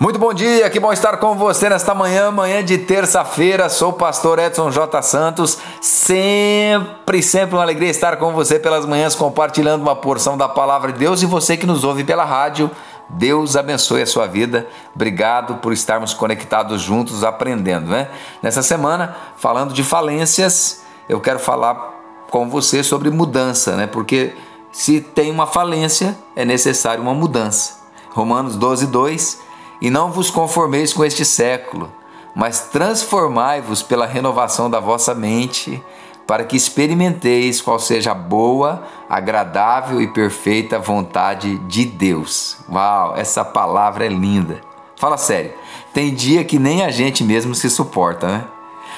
Muito bom dia, que bom estar com você nesta manhã, manhã de terça-feira. Sou o pastor Edson J. Santos. Sempre, sempre uma alegria estar com você pelas manhãs, compartilhando uma porção da palavra de Deus. E você que nos ouve pela rádio, Deus abençoe a sua vida. Obrigado por estarmos conectados juntos, aprendendo, né? Nessa semana, falando de falências, eu quero falar com você sobre mudança, né? Porque se tem uma falência, é necessário uma mudança. Romanos 12, 2 e não vos conformeis com este século, mas transformai-vos pela renovação da vossa mente, para que experimenteis qual seja a boa, agradável e perfeita vontade de Deus. Uau, essa palavra é linda. Fala sério, tem dia que nem a gente mesmo se suporta, né?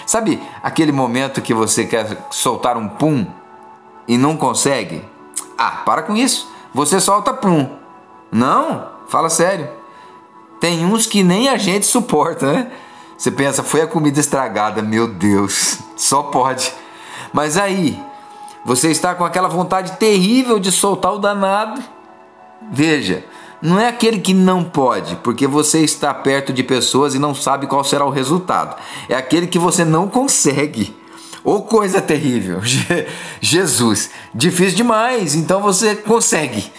Sabe aquele momento que você quer soltar um pum e não consegue? Ah, para com isso. Você solta pum. Não, fala sério. Tem uns que nem a gente suporta, né? Você pensa, foi a comida estragada, meu Deus, só pode. Mas aí, você está com aquela vontade terrível de soltar o danado. Veja, não é aquele que não pode, porque você está perto de pessoas e não sabe qual será o resultado. É aquele que você não consegue. Ô oh, coisa terrível! Jesus, difícil demais, então você consegue.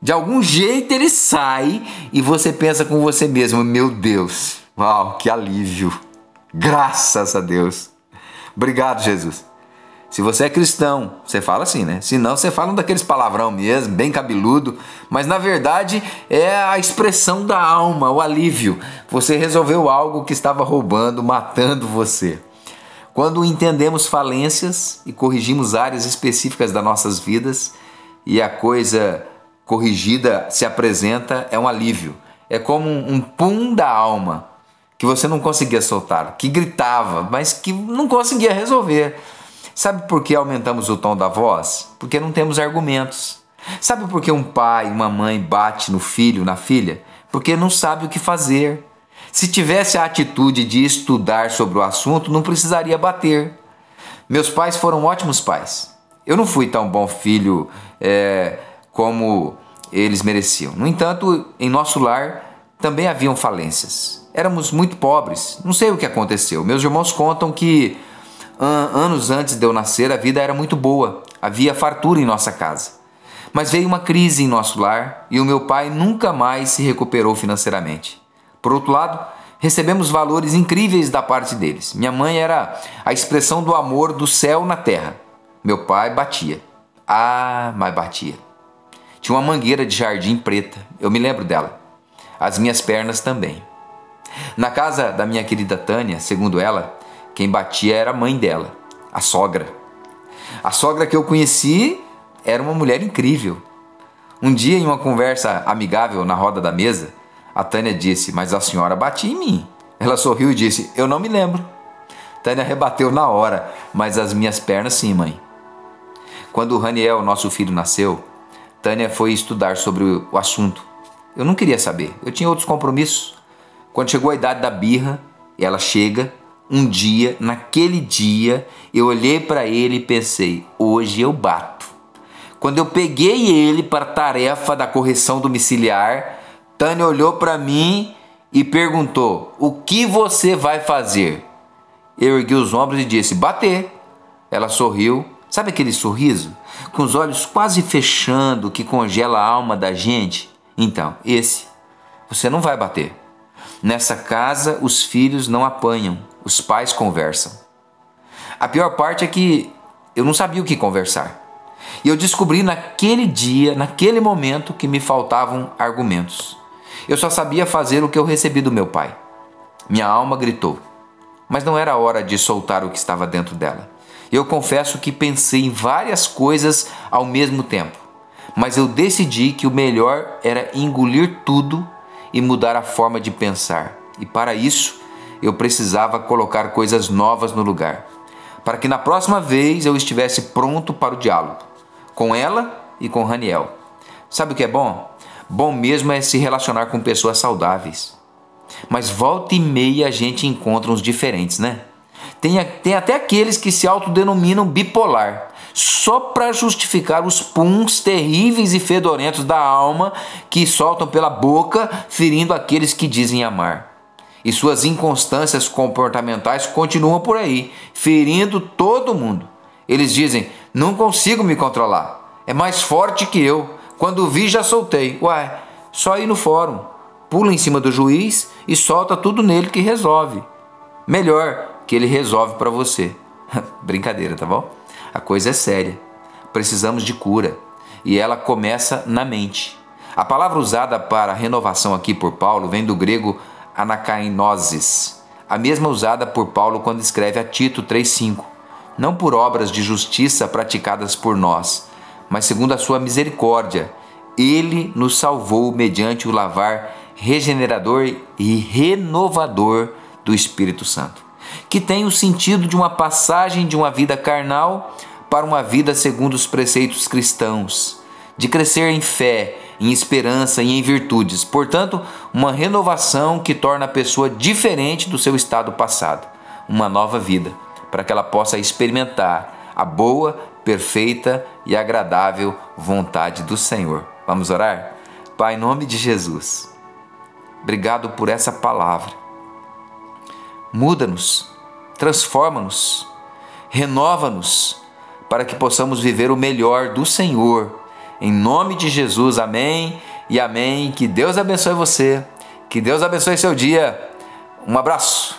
De algum jeito ele sai e você pensa com você mesmo: meu Deus, uau, que alívio! Graças a Deus! Obrigado, Jesus. Se você é cristão, você fala assim, né? Se não, você fala um daqueles palavrão mesmo, bem cabeludo, mas na verdade é a expressão da alma, o alívio. Você resolveu algo que estava roubando, matando você. Quando entendemos falências e corrigimos áreas específicas das nossas vidas e a coisa corrigida se apresenta é um alívio. É como um pum da alma que você não conseguia soltar, que gritava, mas que não conseguia resolver. Sabe por que aumentamos o tom da voz? Porque não temos argumentos. Sabe por que um pai, uma mãe bate no filho, na filha? Porque não sabe o que fazer. Se tivesse a atitude de estudar sobre o assunto, não precisaria bater. Meus pais foram ótimos pais. Eu não fui tão bom filho é, como eles mereciam. No entanto, em nosso lar também haviam falências. Éramos muito pobres. Não sei o que aconteceu. Meus irmãos contam que an anos antes de eu nascer, a vida era muito boa. Havia fartura em nossa casa. Mas veio uma crise em nosso lar e o meu pai nunca mais se recuperou financeiramente. Por outro lado, recebemos valores incríveis da parte deles. Minha mãe era a expressão do amor do céu na terra. Meu pai batia. Ah, mas batia. Tinha uma mangueira de jardim preta, eu me lembro dela. As minhas pernas também. Na casa da minha querida Tânia, segundo ela, quem batia era a mãe dela, a sogra. A sogra que eu conheci era uma mulher incrível. Um dia, em uma conversa amigável na roda da mesa, a Tânia disse: Mas a senhora batia em mim. Ela sorriu e disse: Eu não me lembro. Tânia rebateu na hora: Mas as minhas pernas sim, mãe. Quando o Raniel, nosso filho, nasceu, Tânia foi estudar sobre o assunto. Eu não queria saber, eu tinha outros compromissos. Quando chegou a idade da birra, ela chega, um dia, naquele dia, eu olhei para ele e pensei: hoje eu bato. Quando eu peguei ele para a tarefa da correção domiciliar, Tânia olhou para mim e perguntou: O que você vai fazer? Eu ergui os ombros e disse: Bater. Ela sorriu Sabe aquele sorriso? Com os olhos quase fechando que congela a alma da gente? Então, esse. Você não vai bater. Nessa casa, os filhos não apanham, os pais conversam. A pior parte é que eu não sabia o que conversar. E eu descobri naquele dia, naquele momento, que me faltavam argumentos. Eu só sabia fazer o que eu recebi do meu pai. Minha alma gritou, mas não era hora de soltar o que estava dentro dela. Eu confesso que pensei em várias coisas ao mesmo tempo, mas eu decidi que o melhor era engolir tudo e mudar a forma de pensar. E para isso, eu precisava colocar coisas novas no lugar, para que na próxima vez eu estivesse pronto para o diálogo, com ela e com Raniel. Sabe o que é bom? Bom mesmo é se relacionar com pessoas saudáveis. Mas volta e meia a gente encontra uns diferentes, né? Tem, tem até aqueles que se autodenominam bipolar. só para justificar os puns terríveis e fedorentos da alma que soltam pela boca, ferindo aqueles que dizem amar. E suas inconstâncias comportamentais continuam por aí, ferindo todo mundo. Eles dizem: Não consigo me controlar, é mais forte que eu. Quando vi, já soltei. Uai, só ir no fórum, pula em cima do juiz e solta tudo nele que resolve. Melhor que ele resolve para você. Brincadeira, tá bom? A coisa é séria. Precisamos de cura e ela começa na mente. A palavra usada para renovação aqui por Paulo vem do grego anakainosis, a mesma usada por Paulo quando escreve a Tito 3:5. Não por obras de justiça praticadas por nós, mas segundo a sua misericórdia, ele nos salvou mediante o lavar regenerador e renovador do Espírito Santo que tem o sentido de uma passagem de uma vida carnal para uma vida segundo os preceitos cristãos, de crescer em fé, em esperança e em virtudes. Portanto, uma renovação que torna a pessoa diferente do seu estado passado, uma nova vida, para que ela possa experimentar a boa, perfeita e agradável vontade do Senhor. Vamos orar? Pai, em nome de Jesus, obrigado por essa palavra Muda-nos, transforma-nos, renova-nos, para que possamos viver o melhor do Senhor. Em nome de Jesus, amém e amém. Que Deus abençoe você, que Deus abençoe seu dia. Um abraço.